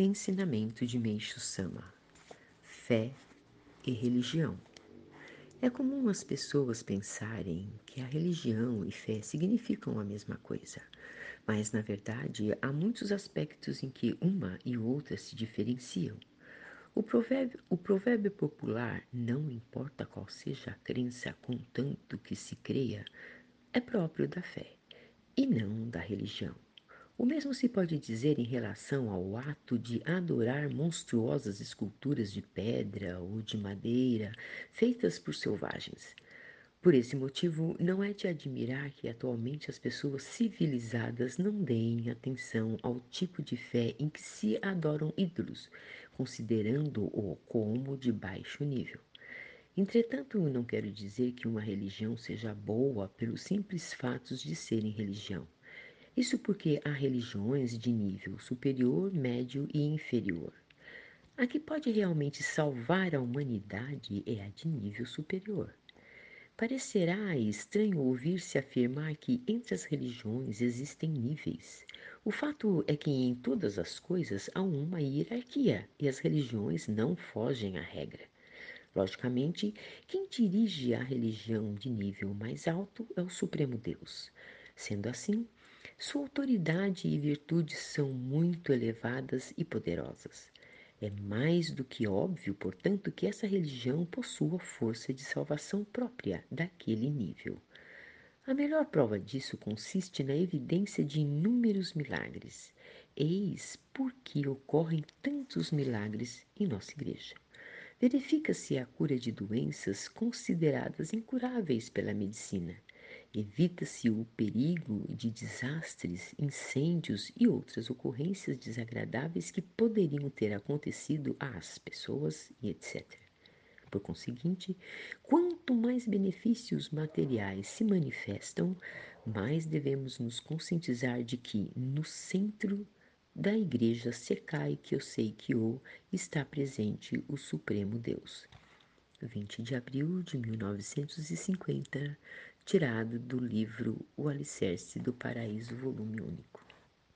Ensinamento de Meixo Sama: Fé e religião. É comum as pessoas pensarem que a religião e fé significam a mesma coisa, mas na verdade há muitos aspectos em que uma e outra se diferenciam. O provérbio, o provérbio popular, não importa qual seja a crença, contanto que se creia, é próprio da fé e não da religião. O mesmo se pode dizer em relação ao ato de adorar monstruosas esculturas de pedra ou de madeira feitas por selvagens. Por esse motivo, não é de admirar que atualmente as pessoas civilizadas não deem atenção ao tipo de fé em que se adoram ídolos, considerando-o como de baixo nível. Entretanto, não quero dizer que uma religião seja boa pelos simples fatos de serem religião. Isso porque há religiões de nível superior, médio e inferior. A que pode realmente salvar a humanidade é a de nível superior. Parecerá estranho ouvir-se afirmar que entre as religiões existem níveis. O fato é que em todas as coisas há uma hierarquia e as religiões não fogem à regra. Logicamente, quem dirige a religião de nível mais alto é o Supremo Deus. Sendo assim, sua autoridade e virtudes são muito elevadas e poderosas. É mais do que óbvio, portanto, que essa religião possua força de salvação própria daquele nível. A melhor prova disso consiste na evidência de inúmeros milagres. Eis por que ocorrem tantos milagres em nossa igreja. Verifica-se a cura de doenças consideradas incuráveis pela medicina Evita-se o perigo de desastres, incêndios e outras ocorrências desagradáveis que poderiam ter acontecido às pessoas e etc. Por conseguinte, quanto mais benefícios materiais se manifestam, mais devemos nos conscientizar de que no centro da igreja Sekai Kyosei-kyo está presente o Supremo Deus. 20 de abril de 1950 tirado do livro O Alicerce do Paraíso, volume único.